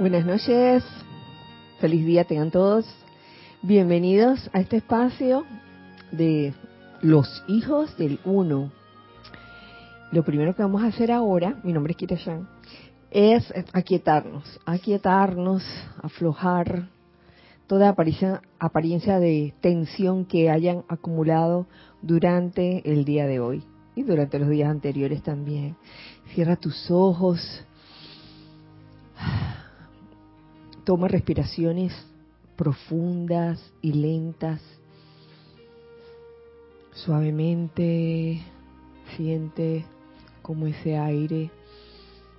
Buenas noches, feliz día tengan todos. Bienvenidos a este espacio de los hijos del uno. Lo primero que vamos a hacer ahora, mi nombre es Kira Shan, es aquietarnos, aquietarnos, aflojar toda apariencia de tensión que hayan acumulado durante el día de hoy y durante los días anteriores también. Cierra tus ojos, Toma respiraciones profundas y lentas. Suavemente siente como ese aire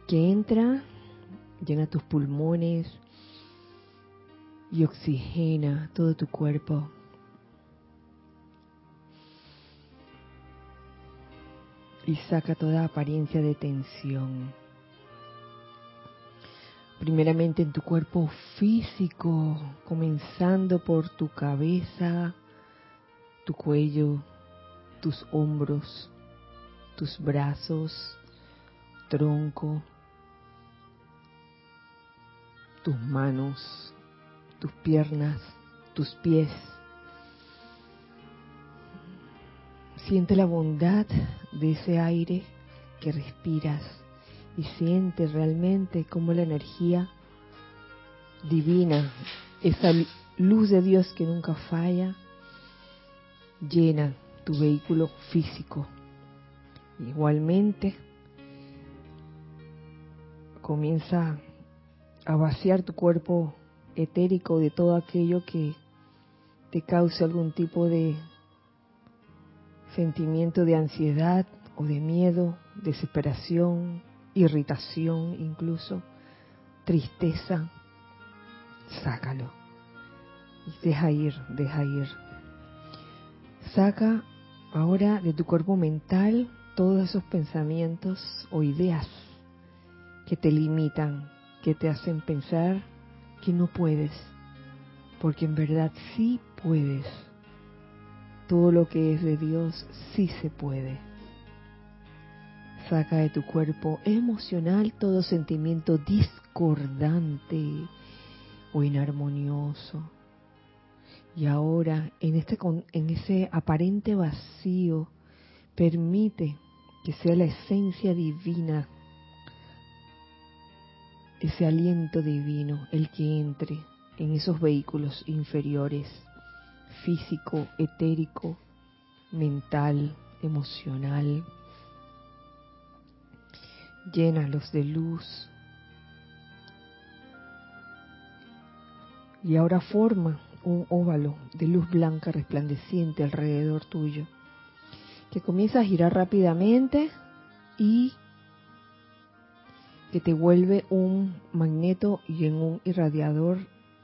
que entra, llena tus pulmones y oxigena todo tu cuerpo. Y saca toda apariencia de tensión primeramente en tu cuerpo físico, comenzando por tu cabeza, tu cuello, tus hombros, tus brazos, tronco, tus manos, tus piernas, tus pies. Siente la bondad de ese aire que respiras y siente realmente cómo la energía divina, esa luz de Dios que nunca falla, llena tu vehículo físico. Igualmente, comienza a vaciar tu cuerpo etérico de todo aquello que te cause algún tipo de sentimiento de ansiedad o de miedo, desesperación, irritación incluso, tristeza, sácalo. Y deja ir, deja ir. Saca ahora de tu cuerpo mental todos esos pensamientos o ideas que te limitan, que te hacen pensar que no puedes, porque en verdad sí puedes. Todo lo que es de Dios sí se puede. Saca de tu cuerpo emocional todo sentimiento discordante o inarmonioso. Y ahora, en, este, en ese aparente vacío, permite que sea la esencia divina, ese aliento divino, el que entre en esos vehículos inferiores, físico, etérico, mental, emocional, llénalos de luz. Y ahora forma un óvalo de luz blanca resplandeciente alrededor tuyo, que comienza a girar rápidamente y que te vuelve un magneto y en un irradiador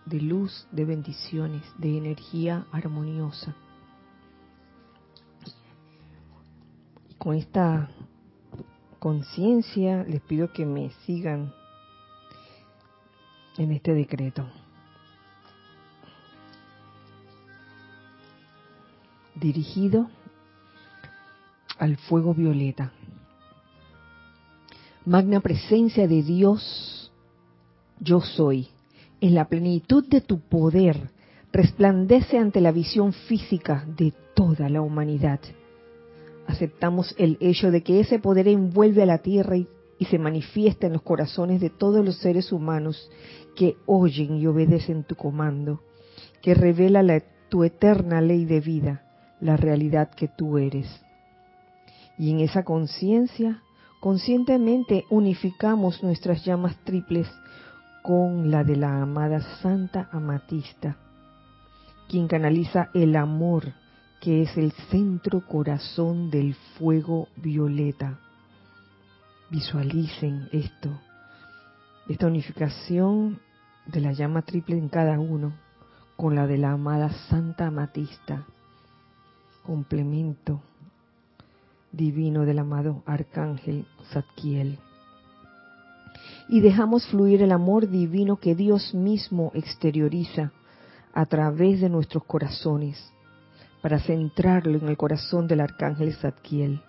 de luz, de bendiciones, de energía armoniosa. Con esta conciencia, les pido que me sigan en este decreto. Dirigido al fuego violeta. Magna presencia de Dios, yo soy. En la plenitud de tu poder, resplandece ante la visión física de toda la humanidad aceptamos el hecho de que ese poder envuelve a la tierra y, se manifiesta en los corazones de todos los seres humanos que oyen y obedecen tu comando, que revela tu eterna ley de vida, la realidad que tú eres. Y en esa conciencia, conscientemente unificamos nuestras llamas triples con la de la amada Santa Amatista, quien canaliza el amor que es el centro corazón del fuego violeta. Visualicen esto, esta unificación de la llama triple en cada uno con la de la amada Santa Amatista, complemento divino del amado Arcángel Zadkiel. Y dejamos fluir el amor divino que Dios mismo exterioriza a través de nuestros corazones para centrarlo en el corazón del arcángel Zadkiel.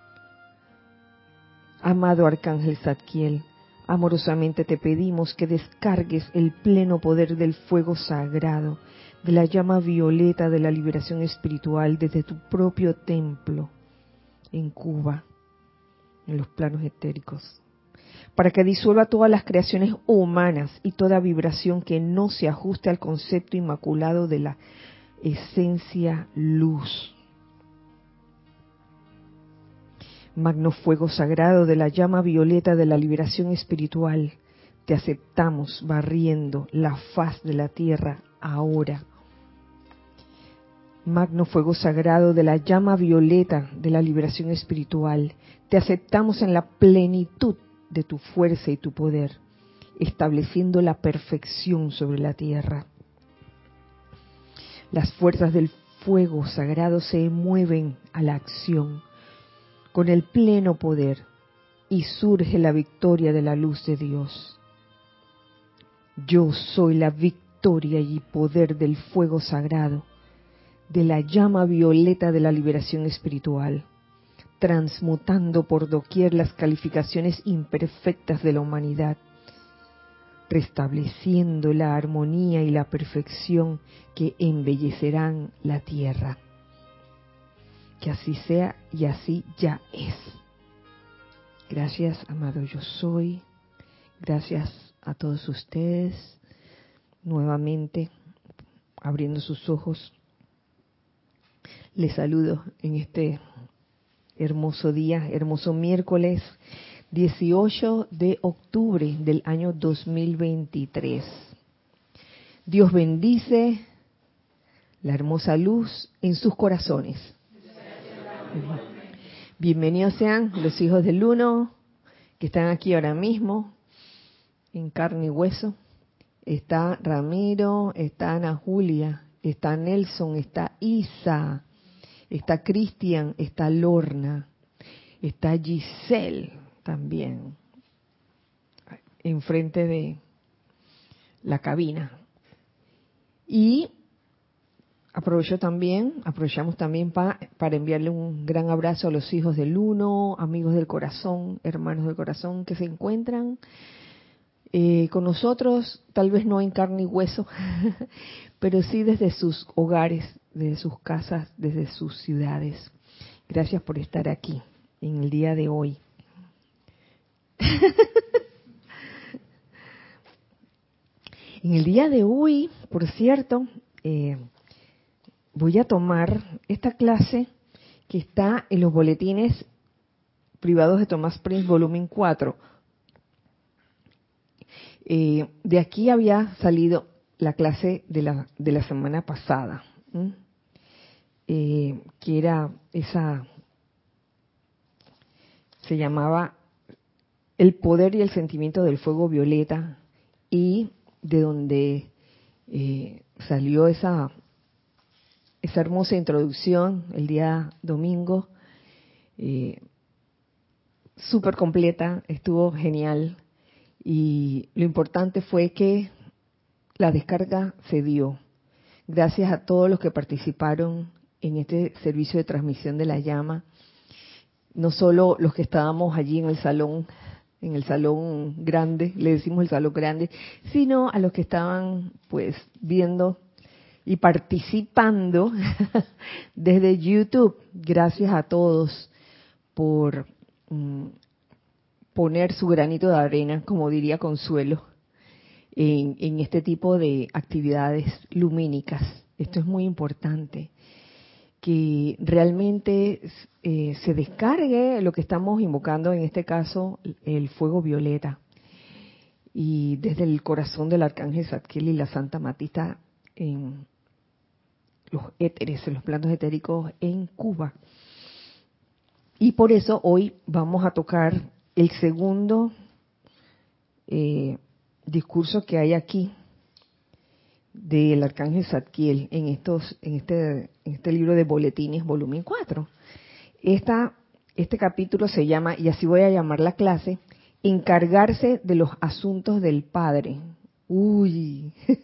Amado arcángel Zadkiel, Amorosamente te pedimos que descargues el pleno poder del fuego sagrado, de la llama violeta de la liberación espiritual desde tu propio templo en Cuba, en los planos etéricos, para que disuelva todas las creaciones humanas y toda vibración que no se ajuste al concepto inmaculado de la esencia luz. Magno fuego sagrado de la llama violeta de la liberación espiritual, te aceptamos barriendo la faz de la tierra ahora. Magno fuego sagrado de la llama violeta de la liberación espiritual, te aceptamos en la plenitud de tu fuerza y tu poder, estableciendo la perfección sobre la tierra. Las fuerzas del fuego sagrado se mueven a la acción con el pleno poder y surge la victoria de la luz de Dios. Yo soy la victoria y poder del fuego sagrado, de la llama violeta de la liberación espiritual, transmutando por doquier las calificaciones imperfectas de la humanidad, restableciendo la armonía y la perfección que embellecerán la tierra. Que así sea y así ya es. Gracias, amado yo soy. Gracias a todos ustedes. Nuevamente, abriendo sus ojos, les saludo en este hermoso día, hermoso miércoles 18 de octubre del año 2023. Dios bendice la hermosa luz en sus corazones. Bienvenidos sean los hijos del uno que están aquí ahora mismo en carne y hueso. Está Ramiro, está Ana Julia, está Nelson, está Isa, está Cristian, está Lorna, está Giselle también, enfrente de la cabina. Y aprovecho también, aprovechamos también para enviarle un gran abrazo a los hijos del uno, amigos del corazón, hermanos del corazón que se encuentran eh, con nosotros, tal vez no en carne y hueso, pero sí desde sus hogares, desde sus casas, desde sus ciudades. Gracias por estar aquí en el día de hoy. en el día de hoy, por cierto, eh, voy a tomar esta clase que está en los boletines privados de Tomás Prince, volumen 4. Eh, de aquí había salido la clase de la, de la semana pasada, eh, que era esa, se llamaba El poder y el sentimiento del fuego violeta y de donde eh, salió esa esa hermosa introducción el día domingo, eh, súper completa, estuvo genial y lo importante fue que la descarga se dio. Gracias a todos los que participaron en este servicio de transmisión de la llama, no solo los que estábamos allí en el salón, en el salón grande, le decimos el salón grande, sino a los que estaban pues viendo y participando desde YouTube. Gracias a todos por mm, poner su granito de arena, como diría Consuelo, en, este tipo de actividades lumínicas. Esto es muy importante, que realmente eh, se descargue lo que estamos invocando, en este caso, el fuego violeta. Y desde el corazón del arcángel Zadkiel y la Santa Matista en, los éteres, los planos etéricos en Cuba. Y por eso hoy vamos a tocar el segundo eh, discurso que hay aquí del arcángel Zadkiel en estos en este en este libro de boletines volumen 4. Esta, este capítulo se llama y así voy a llamar la clase encargarse de los asuntos del Padre. Uy.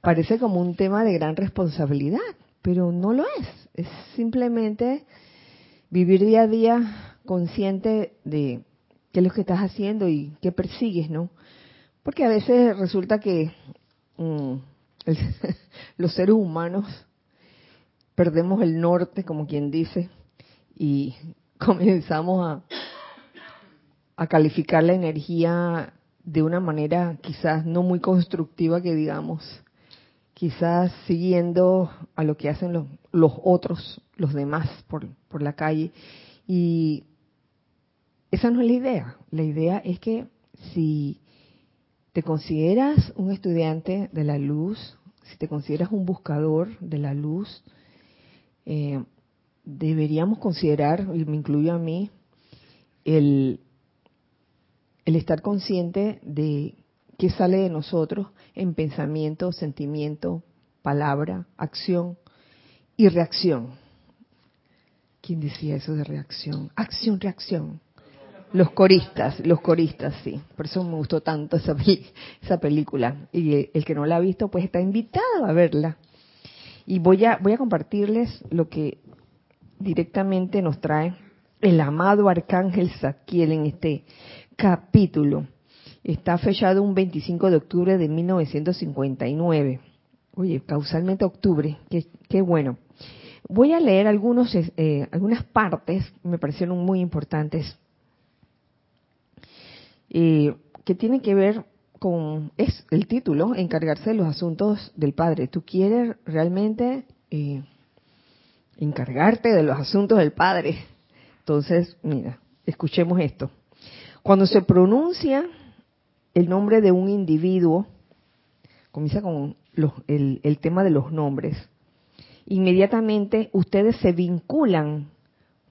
parece como un tema de gran responsabilidad, pero no lo es. Es simplemente vivir día a día consciente de qué es lo que estás haciendo y qué persigues, ¿no? Porque a veces resulta que mm, los seres humanos perdemos el norte, como quien dice, y comenzamos a, a calificar la energía de una manera quizás no muy constructiva que digamos, quizás siguiendo a lo que hacen los, los otros, los demás por, por la calle. Y esa no es la idea. La idea es que si te consideras un estudiante de la luz, si te consideras un buscador de la luz, eh, deberíamos considerar, y me incluyo a mí, el, el estar consciente de qué sale de nosotros en pensamiento, sentimiento, palabra, acción y reacción. ¿Quién decía eso de reacción? Acción, reacción. Los coristas, los coristas, sí. Por eso me gustó tanto esa, esa película. Y el que no la ha visto, pues está invitado a verla. Y voy a, voy a compartirles lo que directamente nos trae el amado Arcángel Zadkiel en este capítulo. Está fechado un 25 de octubre de 1959. Oye, causalmente octubre, qué, qué bueno. Voy a leer algunos, eh, algunas partes que me parecieron muy importantes, eh, que tienen que ver con, es el título, encargarse de los asuntos del Padre. ¿Tú quieres realmente eh, encargarte de los asuntos del Padre? Entonces, mira, escuchemos esto. Cuando se pronuncia el nombre de un individuo, comienza con el, el tema de los nombres, inmediatamente ustedes se vinculan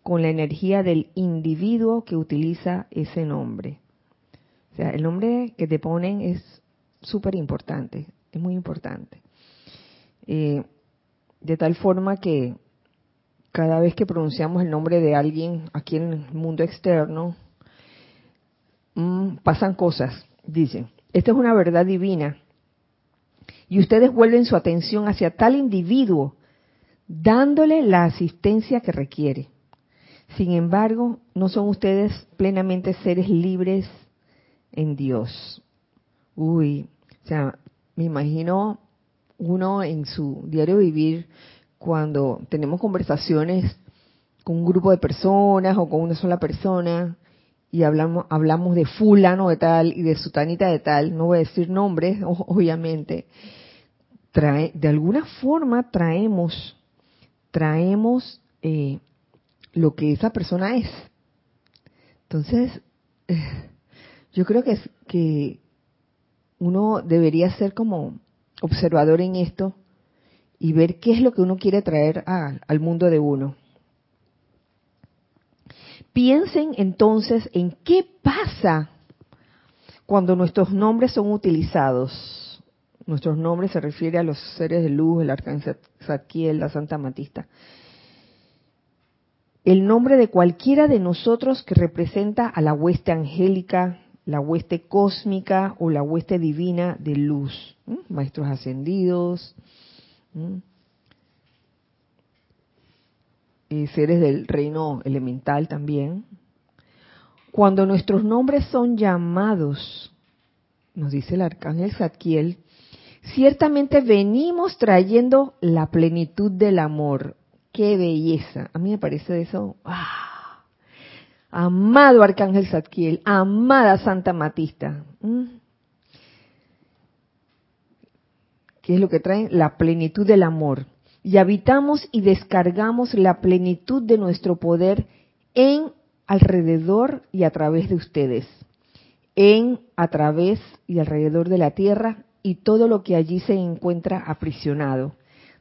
con la energía del individuo que utiliza ese nombre. O sea, el nombre que te ponen es súper importante, es muy importante. Eh, de tal forma que cada vez que pronunciamos el nombre de alguien aquí en el mundo externo, Mm, pasan cosas, dicen. Esta es una verdad divina. Y ustedes vuelven su atención hacia tal individuo, dándole la asistencia que requiere. Sin embargo, no son ustedes plenamente seres libres en Dios. Uy, o sea, me imagino uno en su diario vivir cuando tenemos conversaciones con un grupo de personas o con una sola persona y hablamos, hablamos de fulano de tal y de sutanita de tal, no voy a decir nombres, obviamente, trae, de alguna forma traemos, traemos eh, lo que esa persona es. Entonces, yo creo que, que uno debería ser como observador en esto y ver qué es lo que uno quiere traer al mundo de uno. Piensen entonces en qué pasa cuando nuestros nombres son utilizados. Nuestros nombres se refiere a los seres de luz, el arcángel Zadkiel, la Santa Matista. El nombre de cualquiera de nosotros que representa a la hueste angélica, la hueste cósmica o la hueste divina de luz, maestros ascendidos, eh, seres del reino elemental también. Cuando nuestros nombres son llamados, nos dice el arcángel Zadkiel, ciertamente venimos trayendo la plenitud del amor. ¡Qué belleza! A mí me parece eso. ¡ah! Amado arcángel Zadkiel, amada Santa Matista. ¿Qué es lo que trae? La plenitud del amor y habitamos y descargamos la plenitud de nuestro poder en, alrededor y a través de ustedes, en, a través y alrededor de la tierra y todo lo que allí se encuentra aprisionado,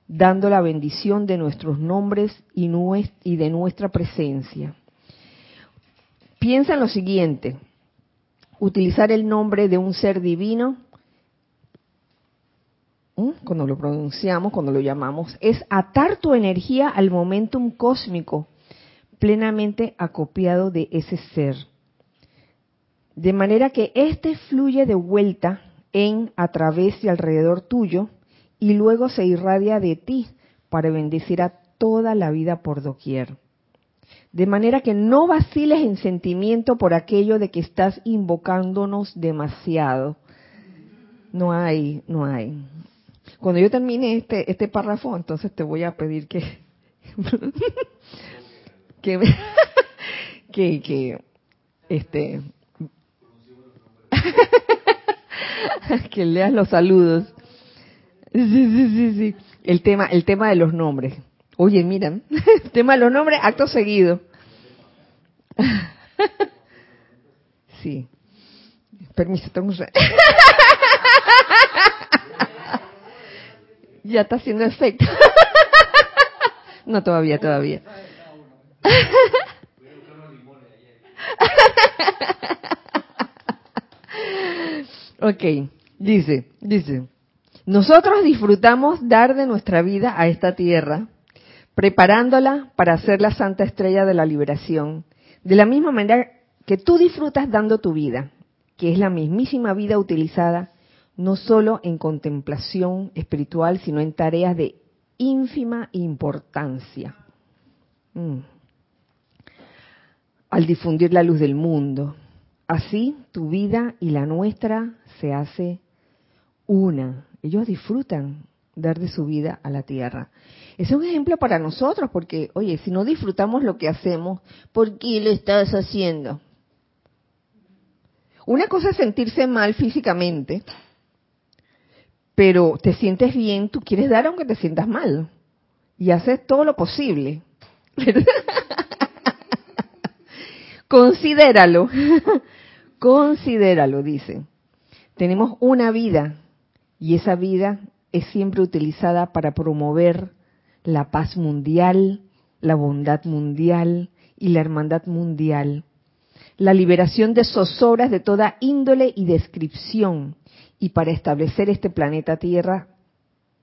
dando la bendición de nuestros nombres y de nuestra presencia. Piensa en lo siguiente, utilizar el nombre de un ser divino cuando lo pronunciamos, cuando lo llamamos, es atar tu energía al momentum cósmico plenamente acopiado de ese ser. De manera que éste fluye de vuelta en, a través y alrededor tuyo y luego se irradia de ti para bendecir a toda la vida por doquier. De manera que no vaciles en sentimiento por aquello de que estás invocándonos demasiado. No hay, no hay. Cuando yo termine este, este párrafo, entonces te voy a pedir que, que, que, que, este, que leas los saludos. Sí, sí, sí, sí. El tema, el tema de los nombres. Oye, miran, el tema de los nombres, acto seguido. Sí. Permiso, tengo un... Ya está haciendo efecto. No, todavía, todavía. Ok, dice, dice, nosotros disfrutamos dar de nuestra vida a esta tierra, preparándola para ser la santa estrella de la liberación, de la misma manera que tú disfrutas dando tu vida, que es la mismísima vida utilizada no solo en contemplación espiritual, sino en tareas de ínfima importancia. Mm. Al difundir la luz del mundo. Así tu vida y la nuestra se hace una. Ellos disfrutan dar de su vida a la tierra. Es un ejemplo para nosotros, porque, oye, si no disfrutamos lo que hacemos, ¿por qué lo estás haciendo? Una cosa es sentirse mal físicamente, pero te sientes bien, tú quieres dar aunque te sientas mal. Y haces todo lo posible. Considéralo. Considéralo, dice. Tenemos una vida y esa vida es siempre utilizada para promover la paz mundial, la bondad mundial y la hermandad mundial, la liberación de zozobras de toda índole y descripción, y para establecer este planeta Tierra,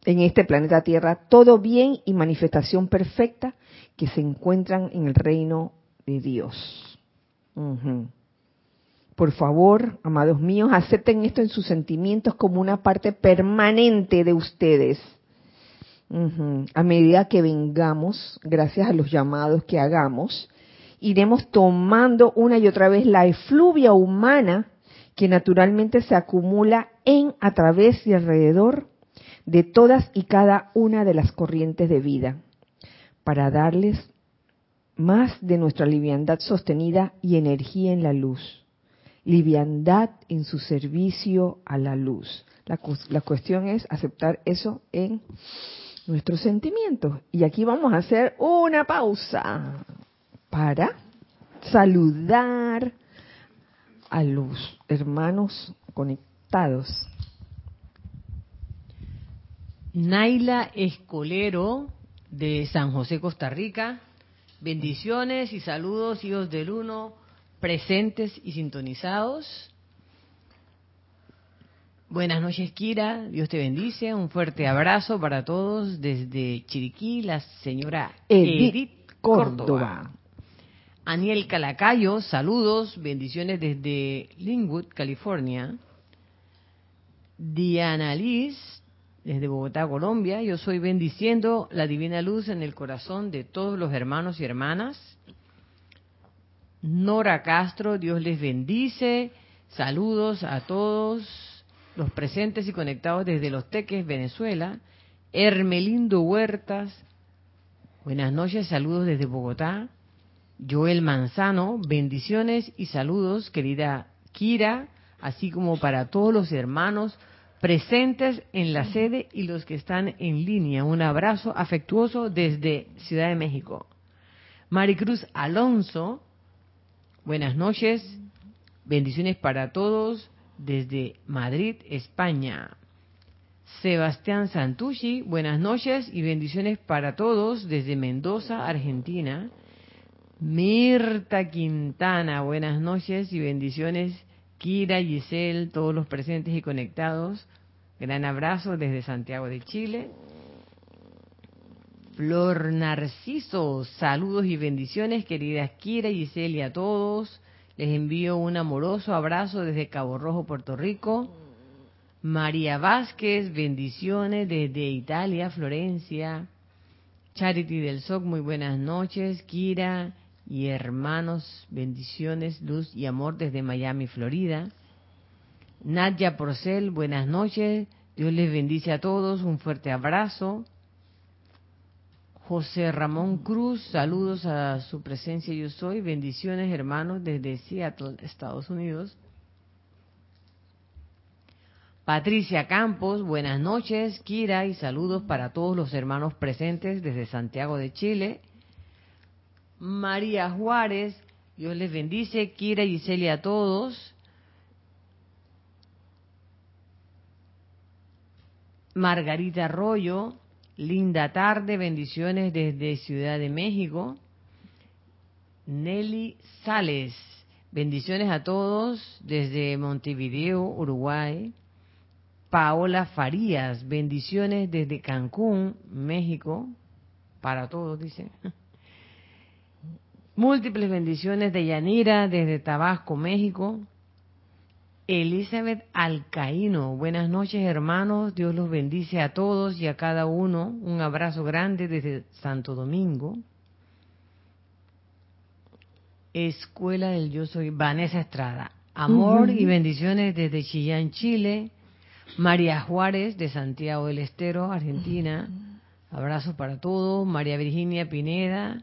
en este planeta Tierra, todo bien y manifestación perfecta que se encuentran en el reino de Dios. Por favor, amados míos, acepten esto en sus sentimientos como una parte permanente de ustedes. A medida que vengamos, gracias a los llamados que hagamos, iremos tomando una y otra vez la efluvia humana que naturalmente se acumula en, a través y alrededor de todas y cada una de las corrientes de vida, para darles más de nuestra liviandad sostenida y energía en la luz. Liviandad en su servicio a la luz. La, la cuestión es aceptar eso en nuestros sentimientos. Y aquí vamos a hacer una pausa para saludar a los hermanos conectados. Naila Escolero de San José, Costa Rica. Bendiciones y saludos, hijos del uno, presentes y sintonizados. Buenas noches, Kira. Dios te bendice. Un fuerte abrazo para todos desde Chiriquí, la señora Edith, Córdoba. Aniel Calacayo, saludos, bendiciones desde Linwood, California. Diana Liz, desde Bogotá, Colombia. Yo soy bendiciendo la divina luz en el corazón de todos los hermanos y hermanas. Nora Castro, Dios les bendice. Saludos a todos los presentes y conectados desde Los Teques, Venezuela. Hermelindo Huertas, buenas noches, saludos desde Bogotá. Joel Manzano, bendiciones y saludos, querida Kira, así como para todos los hermanos presentes en la sede y los que están en línea. Un abrazo afectuoso desde Ciudad de México. Maricruz Alonso, buenas noches, bendiciones para todos desde Madrid, España. Sebastián Santucci, buenas noches y bendiciones para todos desde Mendoza, Argentina. Mirta Quintana, buenas noches y bendiciones. Kira, Giselle, todos los presentes y conectados. Gran abrazo desde Santiago de Chile. Flor Narciso, saludos y bendiciones, queridas Kira, Giselle y a todos. Les envío un amoroso abrazo desde Cabo Rojo, Puerto Rico. María Vázquez, bendiciones desde Italia, Florencia. Charity del SOC, muy buenas noches. Kira, y hermanos, bendiciones, luz y amor desde Miami, Florida. Nadia Porcel, buenas noches. Dios les bendice a todos. Un fuerte abrazo. José Ramón Cruz, saludos a su presencia yo soy. Bendiciones hermanos desde Seattle, Estados Unidos. Patricia Campos, buenas noches. Kira y saludos para todos los hermanos presentes desde Santiago de Chile. María Juárez, Dios les bendice. Kira y Celia a todos. Margarita Arroyo, linda tarde, bendiciones desde Ciudad de México. Nelly Sales, bendiciones a todos desde Montevideo, Uruguay. Paola Farías, bendiciones desde Cancún, México, para todos, dice. Múltiples bendiciones de Yanira desde Tabasco, México. Elizabeth Alcaíno, buenas noches hermanos, Dios los bendice a todos y a cada uno. Un abrazo grande desde Santo Domingo. Escuela del Yo Soy, Vanessa Estrada. Amor y bendiciones desde Chillán, Chile. María Juárez de Santiago del Estero, Argentina. Abrazo para todos. María Virginia Pineda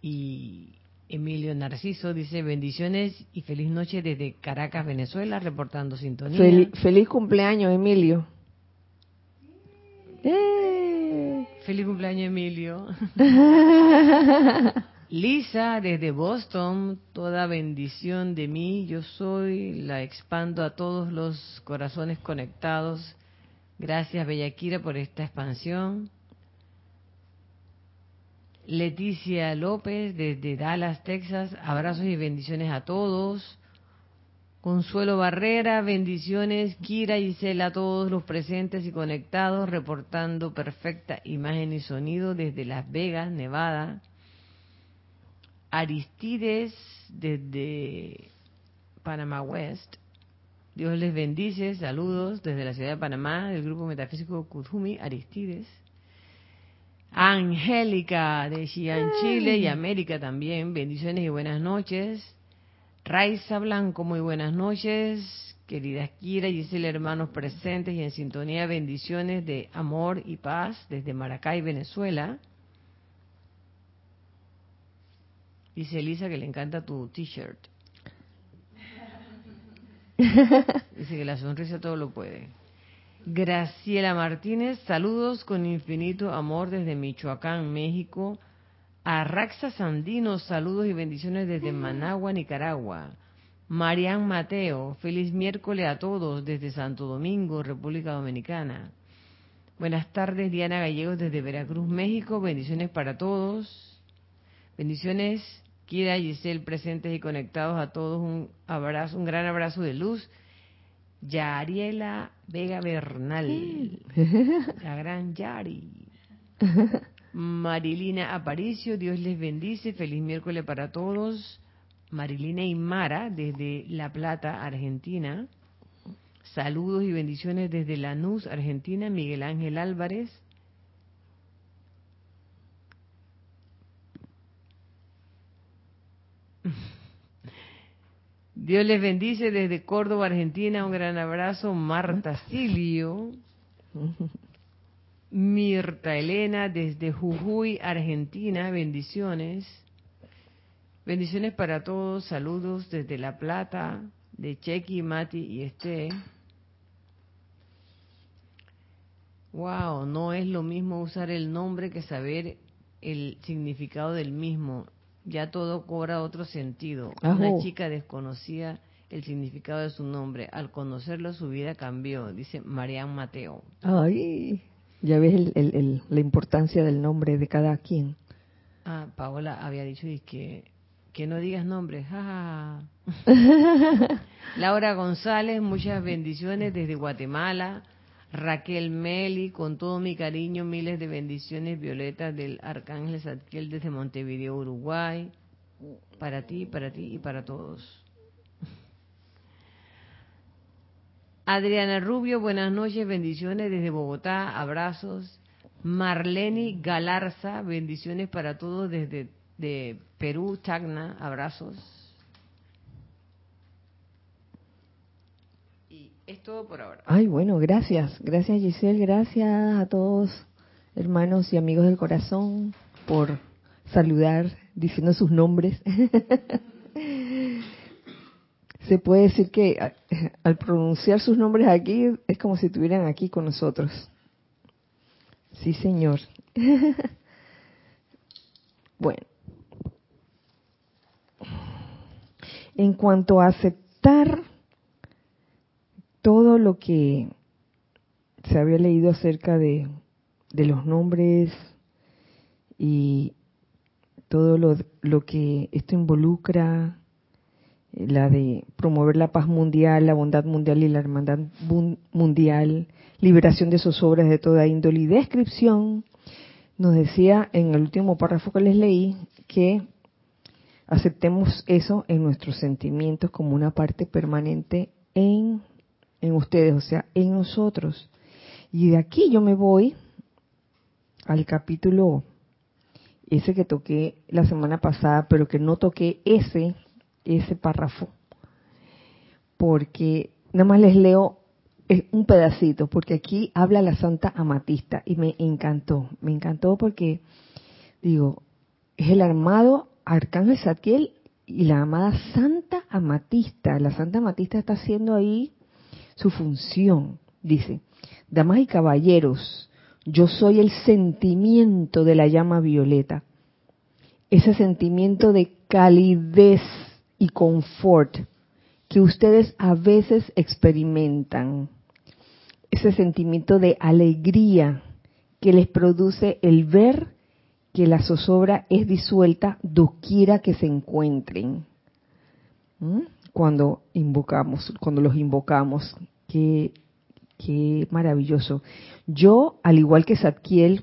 y Emilio Narciso dice bendiciones y feliz noche desde Caracas, Venezuela, reportando sintonía. feliz cumpleaños, Emilio. ¡Eh! Feliz cumpleaños, Emilio. Lisa, desde Boston, toda bendición de mí, yo soy, la expando a todos los corazones conectados. Gracias, Bellaquira, por esta expansión. Leticia López desde Dallas, Texas, abrazos y bendiciones a todos. Consuelo Barrera, bendiciones. Kira y Cela a todos los presentes y conectados, reportando perfecta imagen y sonido desde Las Vegas, Nevada. Aristides desde Panamá West. Dios les bendice. Saludos desde la ciudad de Panamá, del grupo metafísico Kuzumi, Aristides. Angélica de Xi'an, Chile y América también. Bendiciones y buenas noches. Raiza Blanco, muy buenas noches. Queridas Kira y Gisela, hermanos presentes y en sintonía, bendiciones de amor y paz desde Maracay, Venezuela. Dice Elisa que le encanta tu t-shirt. Dice que la sonrisa todo lo puede. Graciela Martínez, saludos con infinito amor desde Michoacán, México. A Raxa Sandino, saludos y bendiciones desde Managua, Nicaragua. Marian Mateo, feliz miércoles a todos desde Santo Domingo, República Dominicana. Buenas tardes, Diana Gallegos desde Veracruz, México. Bendiciones para todos. Bendiciones, Kira Giselle, presentes y conectados a todos. Un abrazo, un gran abrazo de luz Yariela Vega Bernal, la gran Yari. Marilina Aparicio, Dios les bendice, feliz miércoles para todos. Marilina Mara desde La Plata, Argentina. Saludos y bendiciones desde Lanús, Argentina, Miguel Ángel Álvarez. Dios les bendice desde Córdoba, Argentina. Un gran abrazo. Marta Silio. Mirta Elena desde Jujuy, Argentina. Bendiciones. Bendiciones para todos. Saludos desde La Plata, de Chequi, Mati y Este. Wow, no es lo mismo usar el nombre que saber el significado del mismo ya todo cobra otro sentido. Una chica desconocía el significado de su nombre. Al conocerlo, su vida cambió, dice Marian Mateo. Ay, ya ves la importancia del nombre de cada quien. Ah, Paola había dicho que, que no digas nombres. Laura González, muchas bendiciones desde Guatemala. Raquel Meli, con todo mi cariño, miles de bendiciones violetas del Arcángel Zadkiel desde Montevideo, Uruguay. Para ti, para ti y para todos. Adriana Rubio, buenas noches, bendiciones desde Bogotá, abrazos. Marleni Galarza, bendiciones para todos desde de Perú, Chagna, abrazos. Y es todo por ahora. Ay, bueno, gracias. Gracias Giselle, gracias a todos hermanos y amigos del corazón por saludar diciendo sus nombres. Se puede decir que al pronunciar sus nombres aquí es como si estuvieran aquí con nosotros. Sí, señor. bueno. En cuanto a aceptar todo lo que se había leído acerca de, los nombres y todo lo, que esto involucra, la de promover la paz mundial, la bondad mundial y la hermandad mundial, liberación de zozobras de toda índole y descripción, nos decía en el último párrafo que les leí que aceptemos eso en nuestros sentimientos como una parte permanente en, en ustedes, o sea, en nosotros. Y de aquí yo me voy al capítulo ese que toqué la semana pasada, pero que no toqué ese, ese párrafo, porque nada más les leo un pedacito, porque aquí habla la Santa Amatista y me encantó, me encantó porque, digo, es el armado Arcángel Satiel y la amada Santa Amatista. La Santa Amatista está haciendo ahí su función, dice, damas y caballeros, yo soy el sentimiento de la llama violeta, ese sentimiento de calidez y confort que ustedes a veces experimentan, ese sentimiento de alegría que les produce el ver que la zozobra es disuelta doquiera que se encuentren. ¿Mm? Cuando invocamos, cuando los invocamos, qué, qué maravilloso. Yo, al igual que Zadkiel,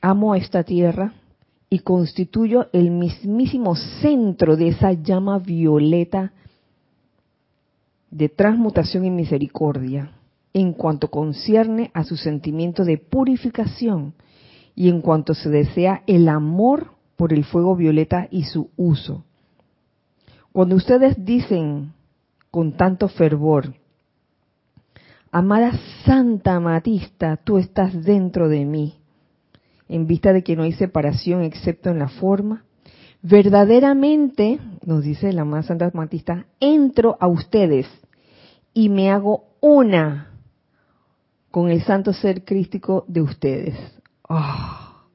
amo a esta tierra y constituyo el mismísimo centro de esa llama violeta de transmutación y misericordia en cuanto concierne a su sentimiento de purificación y en cuanto se desea el amor por el fuego violeta y su uso. Cuando ustedes dicen con tanto fervor, Amada Santa Amatista, tú estás dentro de mí, en vista de que no hay separación excepto en la forma, verdaderamente, nos dice la amada Santa Amatista, entro a ustedes y me hago una con el santo ser crístico de ustedes. Oh,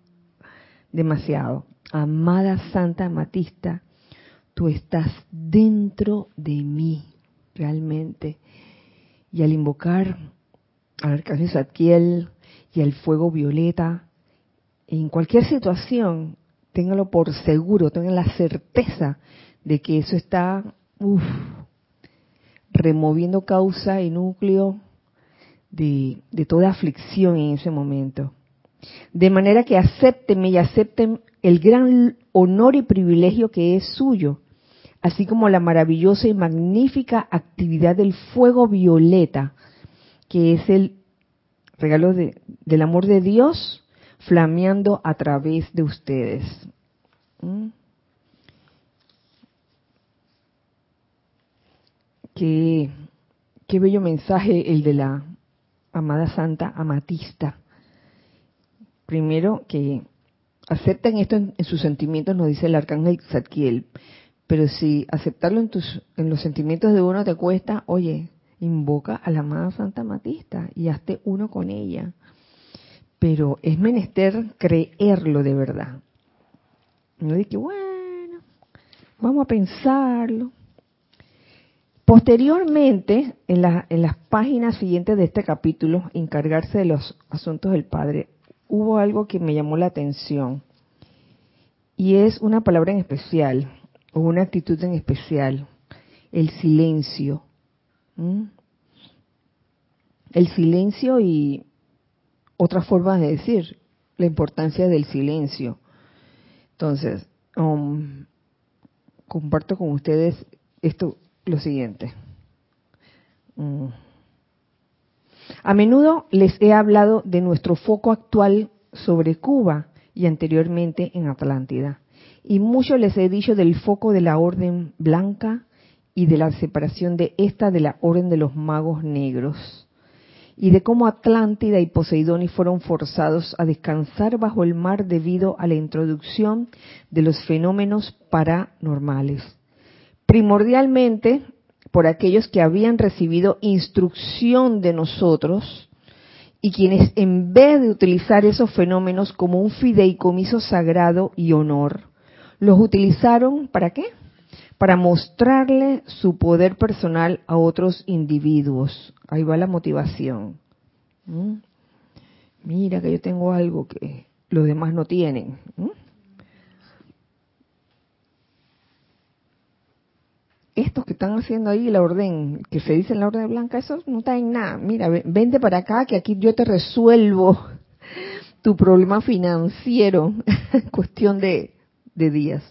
demasiado. Amada Santa Amatista, tú estás dentro de mí, realmente y al invocar al arcángel Zadkiel y al fuego violeta, en cualquier situación, téngalo por seguro, tengan la certeza de que eso está removiendo causa y núcleo de, de toda aflicción en ese momento. De manera que acepten y acepten el gran honor y privilegio que es suyo así como la maravillosa y magnífica actividad del fuego violeta, que es el regalo del amor de Dios flameando a través de ustedes. ¿Mm? Qué, qué bello mensaje el de la amada Santa Amatista. Primero que acepten esto en, sus sentimientos, nos dice el arcángel Zadkiel. Pero si aceptarlo en, tus, en los sentimientos de uno te cuesta, oye, invoca a la amada Santa Matista y hazte uno con ella. Pero es menester creerlo de verdad. No de que, bueno, vamos a pensarlo. Posteriormente, en, en las páginas siguientes de este capítulo, encargarse de los asuntos del Padre, hubo algo que me llamó la atención. Y es una palabra en especial o una actitud en especial, el silencio. El silencio y otras formas de decir la importancia del silencio. Entonces, um, comparto con ustedes esto, lo siguiente. Mm. A menudo les he hablado de nuestro foco actual sobre Cuba y anteriormente en Atlántida y mucho les he dicho del foco de la orden blanca y de la separación de esta de la orden de los magos negros, y de cómo Atlántida y Poseidón fueron forzados a descansar bajo el mar debido a la introducción de los fenómenos paranormales. Primordialmente por aquellos que habían recibido instrucción de nosotros y quienes en vez de utilizar esos fenómenos como un fideicomiso sagrado y honor, los utilizaron para qué? Para mostrarle su poder personal a otros individuos. Ahí va la motivación. ¿Mm? Mira que yo tengo algo que los demás no tienen. ¿Mm? estos que están haciendo ahí la orden, que se dice en la orden blanca, eso no está nada. Mira, vente para acá que aquí yo te resuelvo tu problema financiero, cuestión de, días.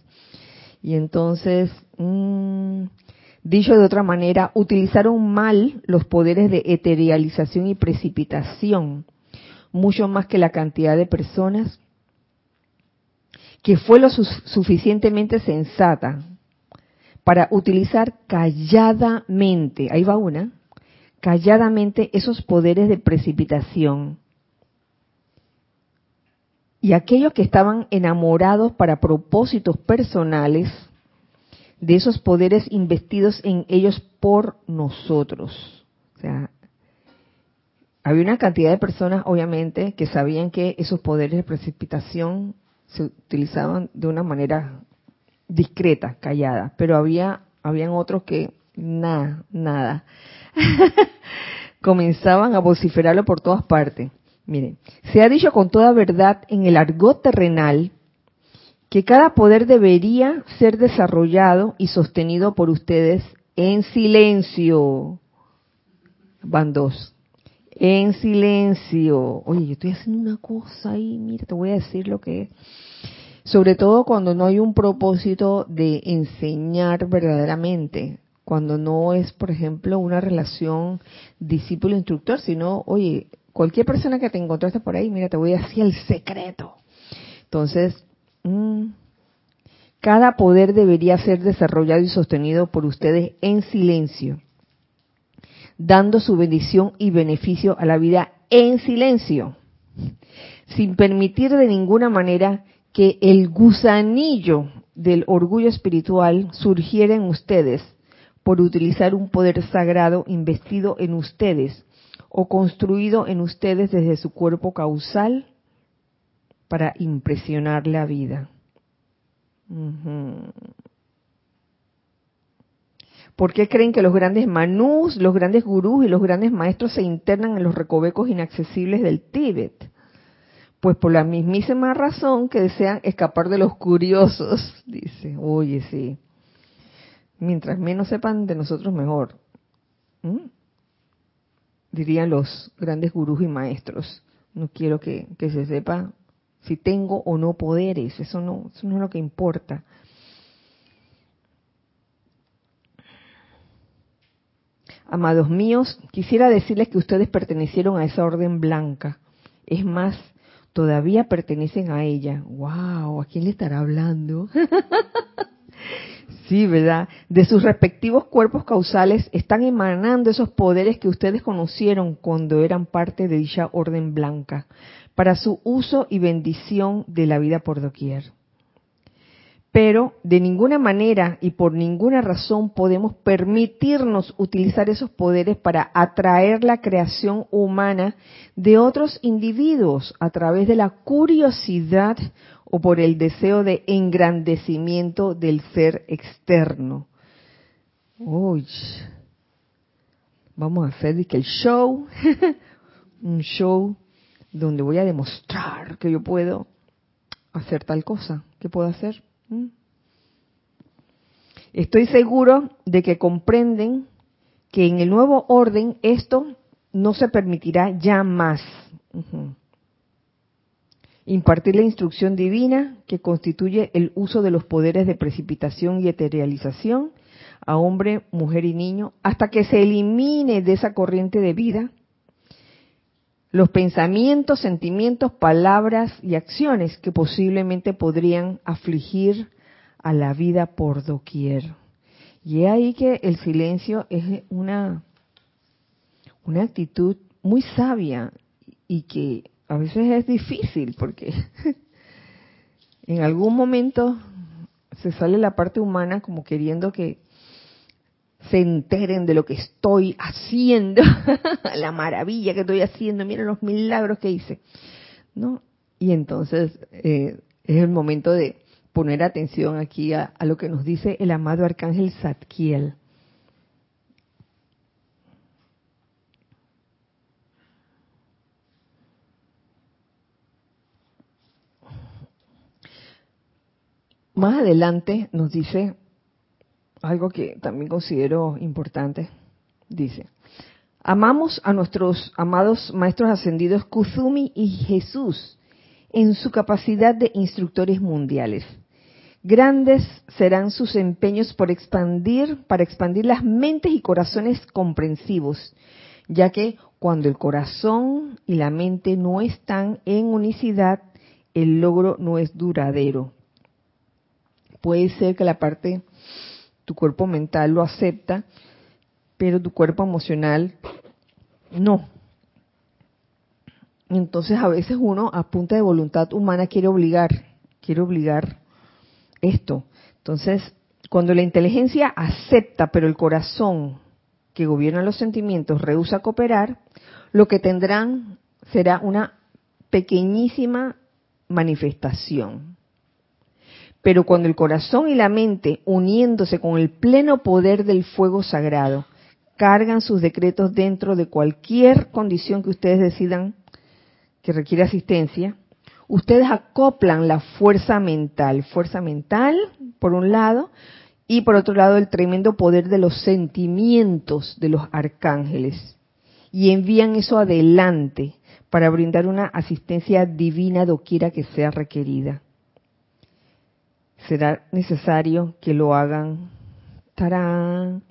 Y entonces, mm, dicho de otra manera, utilizaron mal los poderes de eterialización y precipitación, mucho más que la cantidad de personas que fue lo suficientemente sensata para utilizar calladamente, ahí va una, calladamente esos poderes de precipitación. Y aquellos que estaban enamorados para propósitos personales de esos poderes investidos en ellos por nosotros. O sea, había una cantidad de personas, obviamente, que sabían que esos poderes de precipitación se utilizaban de una manera discreta, callada, pero había habían otros que nada, nada. Comenzaban a vociferarlo por todas partes. Miren, se ha dicho con toda verdad en el argot terrenal que cada poder debería ser desarrollado y sostenido por ustedes en silencio. Van dos. En silencio. Oye, yo estoy haciendo una cosa ahí, mira, te voy a decir lo que es sobre todo cuando no hay un propósito de enseñar verdaderamente, cuando no es, por ejemplo, una relación discípulo-instructor, sino, oye, cualquier persona que te encontraste por ahí, mira, te voy a decir el secreto. Entonces, mm, cada poder debería ser desarrollado y sostenido por ustedes en silencio, dando su bendición y beneficio a la vida en silencio, sin permitir de ninguna manera que el gusanillo del orgullo espiritual surgiera en ustedes por utilizar un poder sagrado investido en ustedes o construido en ustedes desde su cuerpo causal para impresionar la vida. ¿Por qué creen que los grandes manús, los grandes gurús y los grandes maestros se internan en los recovecos inaccesibles del Tíbet? Pues por la mismísima razón que desean escapar de los curiosos, dice. Oye, sí. Mientras menos sepan de nosotros, mejor. ¿Mm? Dirían los grandes gurús y maestros. No quiero que, se sepa si tengo o no poderes. Eso no, eso no es lo que importa. Amados míos, quisiera decirles que ustedes pertenecieron a esa orden blanca. Es más, todavía pertenecen a ella. ¡Wow! ¿A quién le estará hablando? sí, ¿verdad? De sus respectivos cuerpos causales están emanando esos poderes que ustedes conocieron cuando eran parte de dicha orden blanca, para su uso y bendición de la vida por doquier pero de ninguna manera y por ninguna razón podemos permitirnos utilizar esos poderes para atraer la creación humana de otros individuos a través de la curiosidad o por el deseo de engrandecimiento del ser externo. Uy, vamos a hacer el show, un show donde voy a demostrar que yo puedo hacer tal cosa. ¿Qué puedo hacer? Estoy seguro de que comprenden que en el nuevo orden esto no se permitirá ya más. Impartir la instrucción divina que constituye el uso de los poderes de precipitación y eterialización a hombre, mujer y niño, hasta que se elimine de esa corriente de vida los pensamientos, sentimientos, palabras y acciones que posiblemente podrían afligir a la vida por doquier. Y es ahí que el silencio es una, una actitud muy sabia y que a veces es difícil porque en algún momento se sale la parte humana como queriendo que se enteren de lo que estoy haciendo, la maravilla que estoy haciendo, miren los milagros que hice, ¿no? Y entonces eh, es el momento de poner atención aquí a, lo que nos dice el amado arcángel Zadkiel. Más adelante nos dice algo que también considero importante. Dice, amamos a nuestros amados maestros ascendidos Kuzumi y Jesús en su capacidad de instructores mundiales. Grandes serán sus empeños por expandir, para expandir las mentes y corazones comprensivos, ya que cuando el corazón y la mente no están en unicidad, el logro no es duradero. Puede ser que la parte, tu cuerpo mental lo acepta, pero tu cuerpo emocional no. Entonces a veces uno a punta de voluntad humana quiere obligar, quiere obligar esto. Entonces, cuando la inteligencia acepta, pero el corazón que gobierna los sentimientos rehúsa cooperar, lo que tendrán será una pequeñísima manifestación. Pero cuando el corazón y la mente, uniéndose con el pleno poder del fuego sagrado, cargan sus decretos dentro de cualquier condición que ustedes decidan que requiere asistencia, ustedes acoplan la fuerza mental, fuerza mental por un lado, y por otro lado el tremendo poder de los sentimientos de los arcángeles, y envían eso adelante para brindar una asistencia divina doquiera que sea requerida. Será necesario que lo hagan tarán,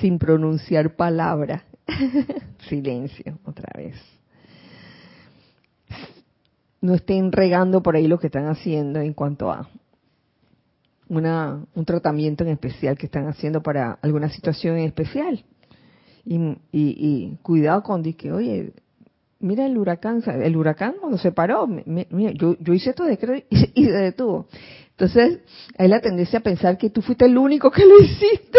sin pronunciar palabra. Silencio, otra vez no estén regando por ahí lo que están haciendo en cuanto a una, un tratamiento en especial que están haciendo para alguna situación en especial. Y, cuidado con que, oye, mira el huracán, el huracán cuando se paró, mira, yo, yo hice esto de y, y se detuvo. Entonces, hay la tendencia a pensar que tú fuiste el único que lo hiciste.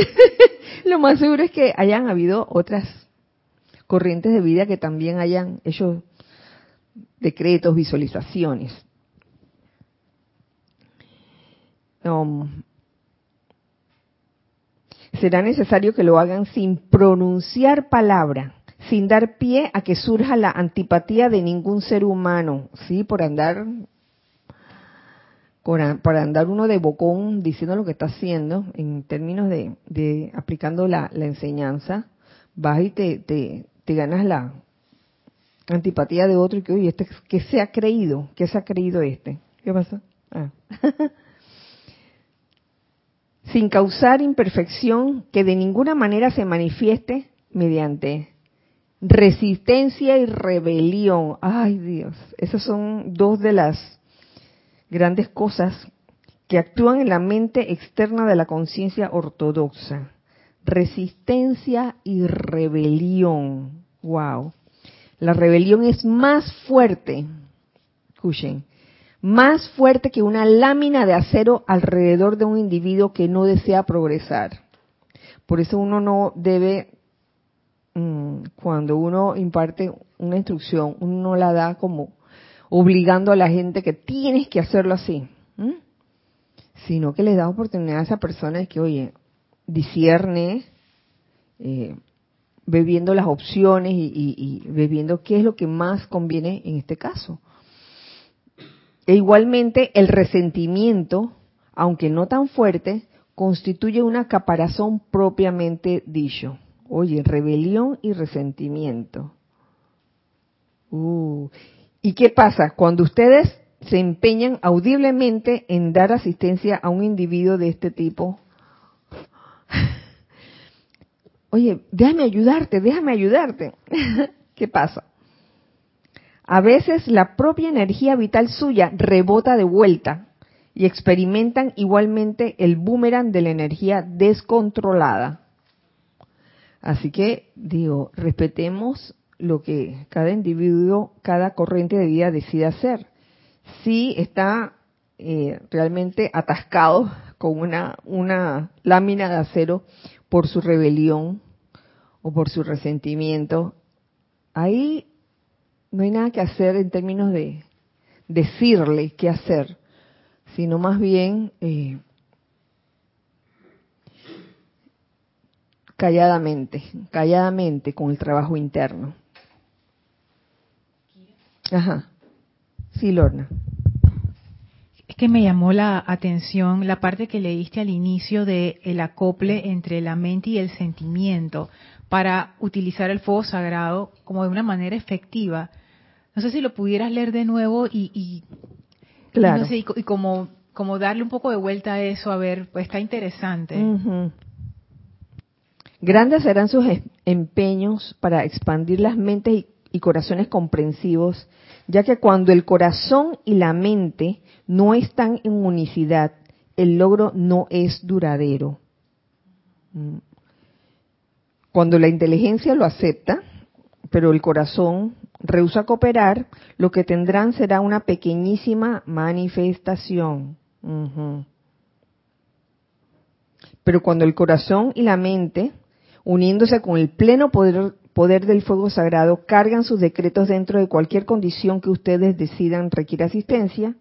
lo más seguro es que hayan habido otras corrientes de vida que también hayan hecho decretos, visualizaciones. Será necesario que lo hagan sin pronunciar palabra, sin dar pie a que surja la antipatía de ningún ser humano, sí, por andar por, andar uno de bocón diciendo lo que está haciendo en términos de, aplicando la, enseñanza, vas y te, ganas la, antipatía de otro y que, oye, este, que se ha creído, que se ha creído este. ¿Qué pasa? Ah. Sin causar imperfección que de ninguna manera se manifieste mediante resistencia y rebelión. Ay Dios, esas son dos de las grandes cosas que actúan en la mente externa de la conciencia ortodoxa. Resistencia y rebelión. Wow. La rebelión es más fuerte, escuchen, más fuerte que una lámina de acero alrededor de un individuo que no desea progresar. Por eso uno no debe, mm, cuando uno imparte una instrucción, uno no la da como obligando a la gente que tienes que hacerlo así, sino que le da oportunidad a esa persona de que, oye, discierne, eh, bebiendo las opciones y, bebiendo qué es lo que más conviene en este caso. E igualmente el resentimiento, aunque no tan fuerte, constituye una caparazón propiamente dicho. Oye, rebelión y resentimiento. Uh. ¿Y qué pasa? Cuando ustedes se empeñan audiblemente en dar asistencia a un individuo de este tipo, oye, déjame ayudarte, déjame ayudarte. ¿Qué pasa? A veces la propia energía vital suya rebota de vuelta y experimentan igualmente el boomerang de la energía descontrolada. Así que digo, respetemos lo que cada individuo, cada corriente de vida decide hacer. Si está eh, realmente atascado con una, una lámina de acero por su rebelión o por su resentimiento, ahí no hay nada que hacer en términos de decirle qué hacer, sino más bien eh, calladamente, calladamente con el trabajo interno. Ajá. Sí, Lorna. Es que me llamó la atención la parte que leíste al inicio de el acople entre la mente y el sentimiento para utilizar el fuego sagrado como de una manera efectiva. No sé si lo pudieras leer de nuevo y, claro. y, como, como darle un poco de vuelta a eso, a ver, pues está interesante. Grandes serán sus em-, empeños para expandir las mentes y corazones comprensivos, ya que cuando el corazón y la mente no están en unicidad, el logro no es duradero. Mm. Cuando la inteligencia lo acepta, pero el corazón rehúsa cooperar, lo que tendrán será una pequeñísima manifestación. Pero cuando el corazón y la mente uniéndose con el pleno poder, poder del fuego sagrado, cargan sus decretos dentro de cualquier condición que ustedes decidan requiere asistencia.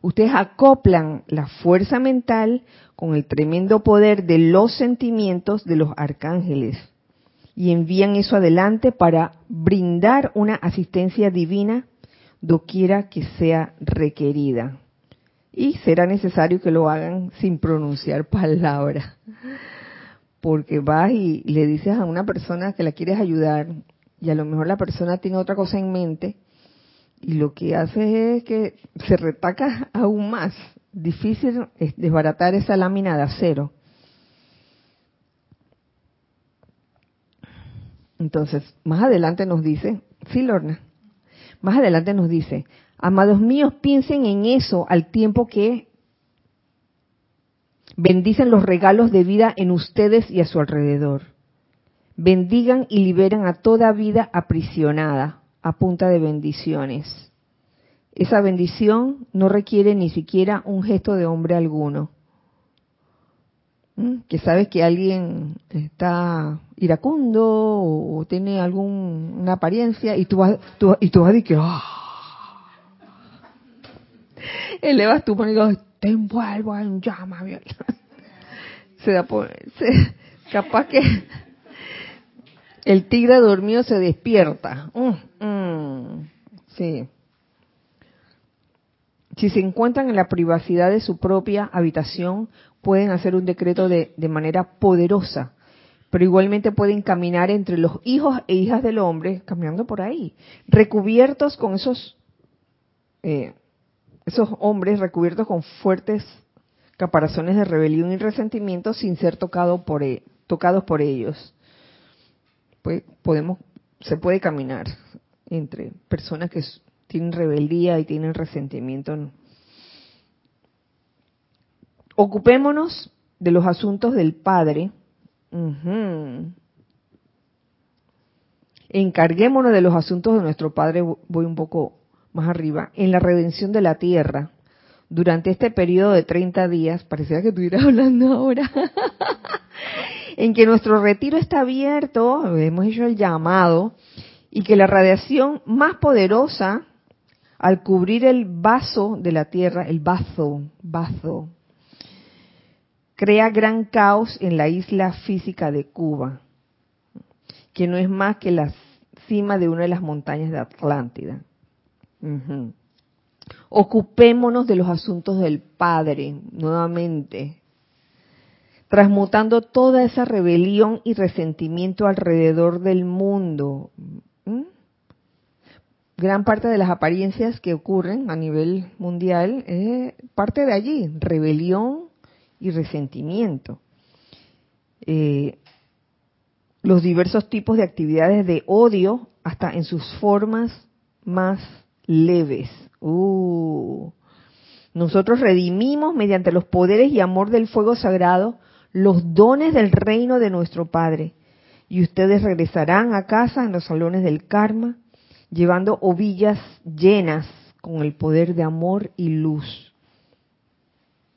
Ustedes acoplan la fuerza mental con el tremendo poder de los sentimientos de los arcángeles y envían eso adelante para brindar una asistencia divina doquiera que sea requerida. Y será necesario que lo hagan sin pronunciar palabra porque vas y le dices a una persona que la quieres ayudar y a lo mejor la persona tiene otra cosa en mente y lo que hace es que se retaca aún más. Difícil es desbaratar esa lámina de acero. Entonces, más adelante nos dice, sí, Lorna, más adelante nos dice, amados míos, piensen en eso al tiempo que Bendicen los regalos de vida en ustedes y a su alrededor. Bendigan y liberan a toda vida aprisionada a punta de bendiciones. Esa bendición no requiere ni siquiera un gesto de hombre alguno. ¿Mm? Que sabes que alguien está iracundo o, tiene alguna apariencia y tú vas, y tú vas a decir que ¡ah! elevas tu mano te envuelvo en llama. Se da por, capaz que el tigre dormido se despierta. Mm, mm, sí. Si se encuentran en la privacidad de su propia habitación, pueden hacer un decreto de, de manera poderosa, pero igualmente pueden caminar entre los hijos e hijas del hombre, caminando por ahí, recubiertos con esos eh, esos hombres recubiertos con fuertes caparazones de rebelión y resentimiento sin ser tocado por, e, tocados por ellos. Pues podemos, se puede caminar entre personas que tienen rebeldía y tienen resentimiento. Ocupémonos de los asuntos del Padre. Encarguémonos de los asuntos de nuestro Padre. Voy un poco arriba, en la redención de la tierra. Durante este periodo de 30 días, parecía que estuviera hablando ahora, en que nuestro retiro está abierto, hemos hecho el llamado, y que la radiación más poderosa al cubrir el vaso de la tierra, el vaso, vaso, crea gran caos en la isla física de Cuba, que no es más que la cima de una de las montañas de Atlántida. Ocupémonos de los asuntos del Padre nuevamente, transmutando toda esa rebelión y resentimiento alrededor del mundo. Gran parte de las apariencias que ocurren a nivel mundial es parte de allí, rebelión y resentimiento. Eh, los diversos tipos de actividades de odio, hasta en sus formas más leves. Uh. Nosotros redimimos mediante los poderes y amor del fuego sagrado los dones del reino de nuestro Padre. Y ustedes regresarán a casa en los salones del karma, llevando ovillas llenas con el poder de amor y luz.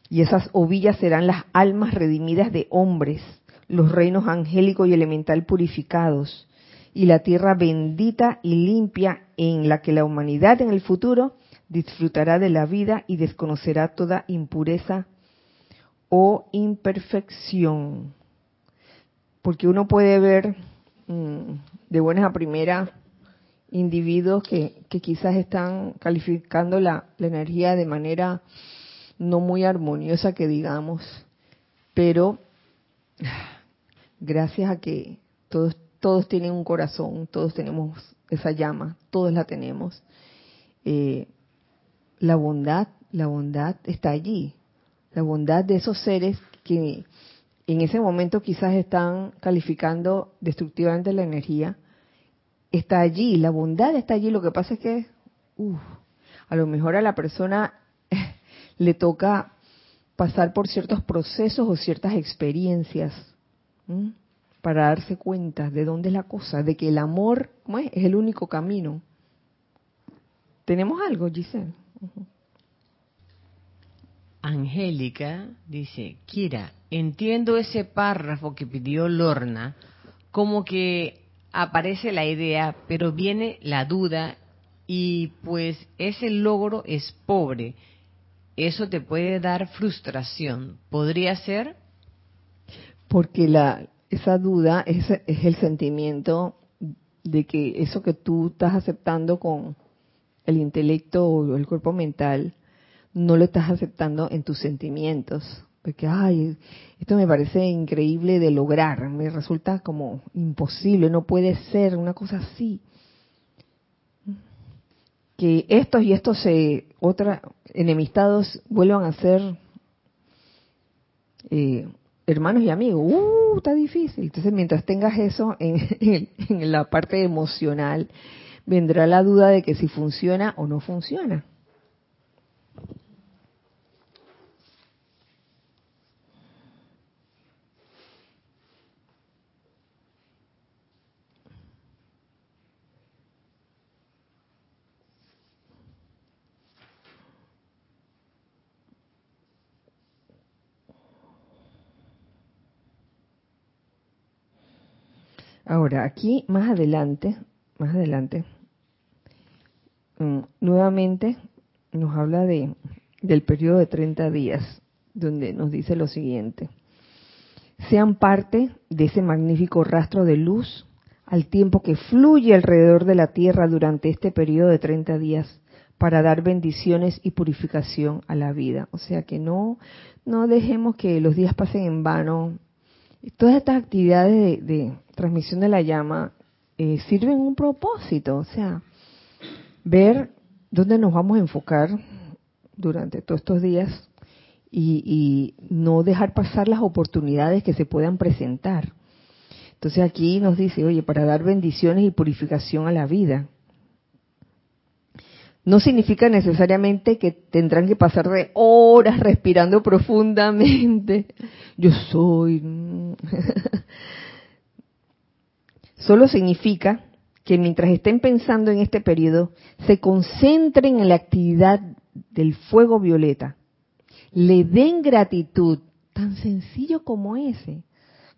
Y esas ovillas serán las almas redimidas de hombres, los reinos angélico y elemental purificados, y la tierra bendita y limpia en la que la humanidad en el futuro disfrutará de la vida y desconocerá toda impureza o imperfección. Porque uno puede ver mm, de buenas a primeras individuos que, quizás están calificando la, la energía de manera no muy armoniosa que digamos, pero gracias a que todos, todos tienen un corazón, todos tenemos esa llama, todos la tenemos. Eh, la bondad, la bondad está allí. La bondad de esos seres que en ese momento quizás están calificando destructivamente la energía, está allí, la bondad está allí. Lo que pasa es que, a lo mejor a la persona le toca pasar por ciertos procesos o ciertas experiencias para darse cuenta de dónde es la cosa, de que el amor es? es el único camino. ¿Tenemos algo, Giselle? Angélica dice, Kira, entiendo ese párrafo que pidió Lorna, como que aparece la idea, pero viene la duda y pues ese logro es pobre. Eso te puede dar frustración. ¿Podría ser? Porque la, esa duda es, es el sentimiento de que eso que tú estás aceptando con, el intelecto o el cuerpo mental, no lo estás aceptando en tus sentimientos. Porque, ay, esto me parece increíble de lograr, me resulta como imposible, no puede ser una cosa así. Que estos y estos se, otra, enemistados vuelvan a ser eh, hermanos y amigos. ¡Uh! Está difícil. Entonces, mientras tengas eso en, en la parte emocional, vendrá la duda de que si funciona o no funciona. Ahora, aquí más adelante, más adelante, mm, nuevamente nos habla de, del periodo de 30 días, donde nos dice lo siguiente. Sean parte de ese magnífico rastro de luz al tiempo que fluye alrededor de la tierra durante este periodo de 30 días para dar bendiciones y purificación a la vida. O sea que no, no dejemos que los días pasen en vano. Todas estas actividades de transmisión de la llama eh, sirven un propósito, o sea, ver dónde nos vamos a enfocar durante todos estos días y, no dejar pasar las oportunidades que se puedan presentar. Entonces aquí nos dice, oye, para dar bendiciones y purificación a la vida. No significa necesariamente que tendrán que pasar de horas respirando profundamente. Yo soy. Solo significa que mientras estén pensando en este periodo, se concentren en la actividad del fuego violeta. Le den gratitud, tan sencillo como ese,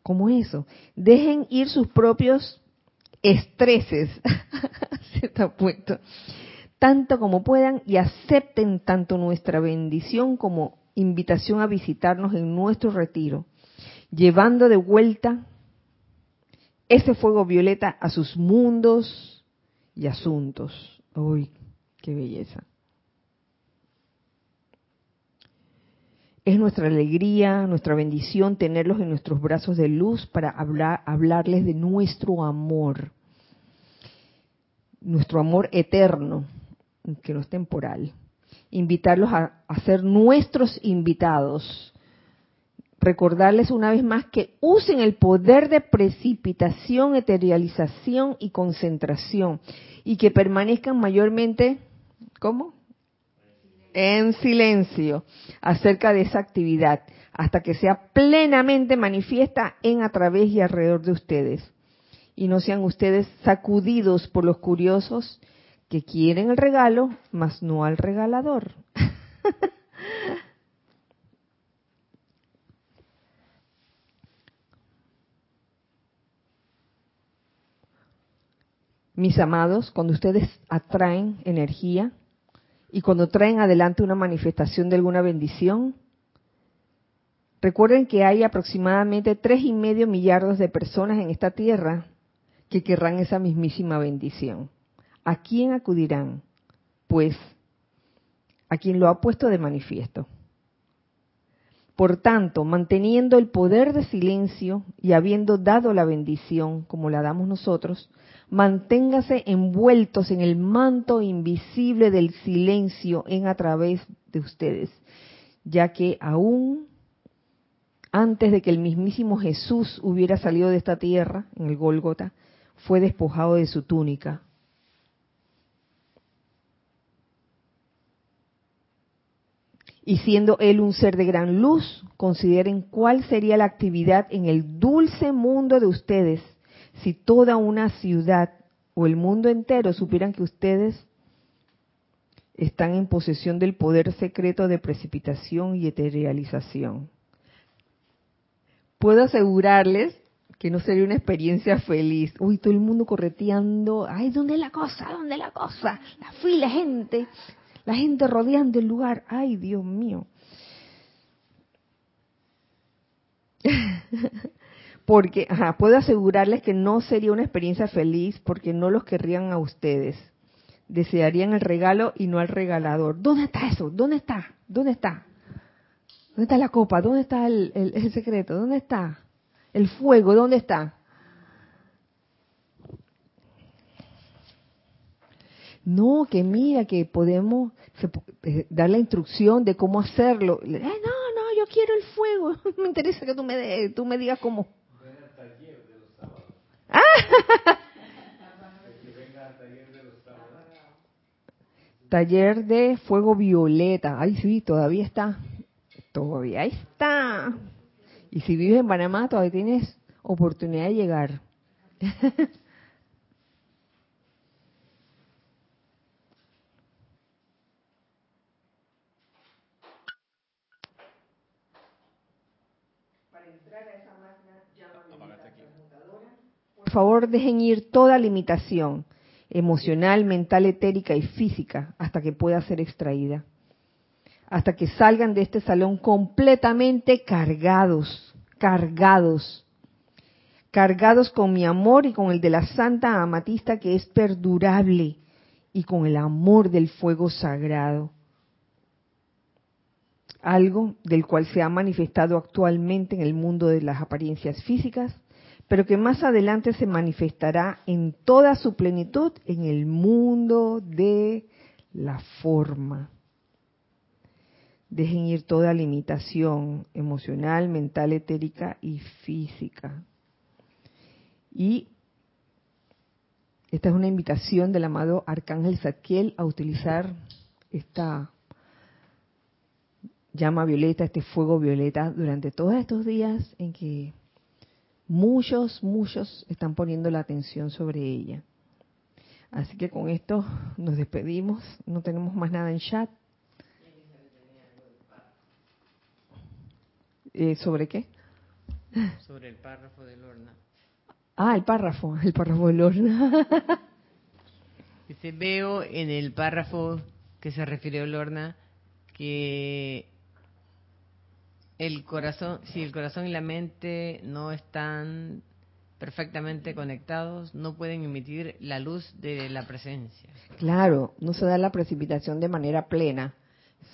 como eso. Dejen ir sus propios estreses, se está puesto, tanto como puedan y acepten tanto nuestra bendición como invitación a visitarnos en nuestro retiro, llevando de vuelta ese fuego violeta a sus mundos y asuntos. ¡Uy, qué belleza! Es nuestra alegría, nuestra bendición tenerlos en nuestros brazos de luz para hablar, hablarles de nuestro amor, nuestro amor eterno, que no es temporal. Invitarlos a, ser nuestros invitados recordarles una vez más que usen el poder de precipitación, eterialización y concentración y que permanezcan mayormente, ¿cómo? en silencio acerca de esa actividad hasta que sea plenamente manifiesta en a través y alrededor de ustedes. Y no sean ustedes sacudidos por los curiosos que quieren el regalo, mas no al regalador. Mis amados, cuando ustedes atraen energía y cuando traen adelante una manifestación de alguna bendición, recuerden que hay aproximadamente tres y medio millardos de personas en esta tierra que querrán esa mismísima bendición. ¿A quién acudirán? Pues a quien lo ha puesto de manifiesto. Por tanto, manteniendo el poder de silencio y habiendo dado la bendición como la damos nosotros, manténgase envueltos en el manto invisible del silencio en a través de ustedes, ya que aún antes de que el mismísimo Jesús hubiera salido de esta tierra, en el Gólgota, fue despojado de su túnica. Y siendo él un ser de gran luz, consideren cuál sería la actividad en el dulce mundo de ustedes si toda una ciudad o el mundo entero supieran que ustedes están en posesión del poder secreto de precipitación y eterialización. Puedo asegurarles que no sería una experiencia feliz. Uy, todo el mundo correteando. Ay, ¿dónde es la cosa? ¿Dónde es la cosa? La fila, gente. La gente rodeando el lugar. Ay, Dios mío. porque, ajá, puedo asegurarles que no sería una experiencia feliz porque no los querrían a ustedes. Desearían el regalo y no al regalador. ¿Dónde está eso? ¿Dónde está? ¿Dónde está? ¿Dónde está la copa? ¿Dónde está el, el secreto? ¿Dónde está? El fuego, ¿dónde está? No, que mira, que podemos eh, dar la instrucción de cómo hacerlo. no, no, yo quiero el fuego. Me interesa que tú me, tú me digas cómo. Ah. Taller de fuego violeta. Ay, sí, todavía está. Todavía está. Y si vives en Panamá, todavía tienes oportunidad de llegar. Por favor, dejen ir toda limitación emocional, mental, etérica y física hasta que pueda ser extraída hasta que salgan de este salón completamente cargados, cargados, cargados con mi amor y con el de la Santa Amatista que es perdurable y con el amor del fuego sagrado. Algo del cual se ha manifestado actualmente en el mundo de las apariencias físicas, pero que más adelante se manifestará en toda su plenitud en el mundo de la forma. Dejen ir toda limitación emocional, mental, etérica y física. Y esta es una invitación del amado Arcángel Zadkiel a utilizar esta llama violeta, este fuego violeta, durante todos estos días en que muchos, muchos están poniendo la atención sobre ella. Así que con esto nos despedimos, no tenemos más nada en chat. Eh, ¿Sobre qué? Sobre el párrafo de Lorna. Ah, el párrafo, el párrafo de Lorna. Dice, veo en el párrafo que se refirió Lorna que el corazón, si el corazón y la mente no están perfectamente conectados, no pueden emitir la luz de la presencia. Claro, no se da la precipitación de manera plena.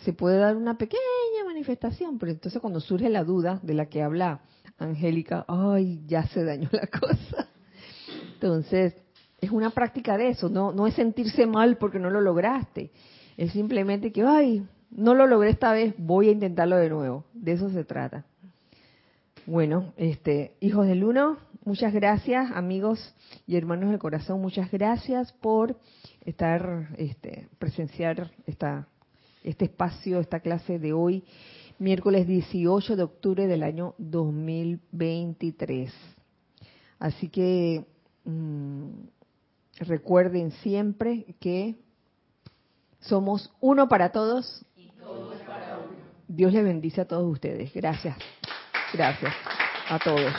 Se puede dar una pequeña manifestación, pero entonces cuando surge la duda de la que habla Angélica, ay, ya se dañó la cosa. Entonces, es una práctica de eso, no, no es sentirse mal porque no lo lograste, es simplemente que, ay, no lo logré esta vez, voy a intentarlo de nuevo. De eso se trata. Bueno, este, hijos del uno, muchas gracias, amigos y hermanos del corazón, muchas gracias por estar, este, presenciar esta este espacio, esta clase de hoy, miércoles 18 de octubre del año 2023. Así que mm, recuerden siempre que somos uno para todos. Dios les bendice a todos ustedes. Gracias. Gracias a todos.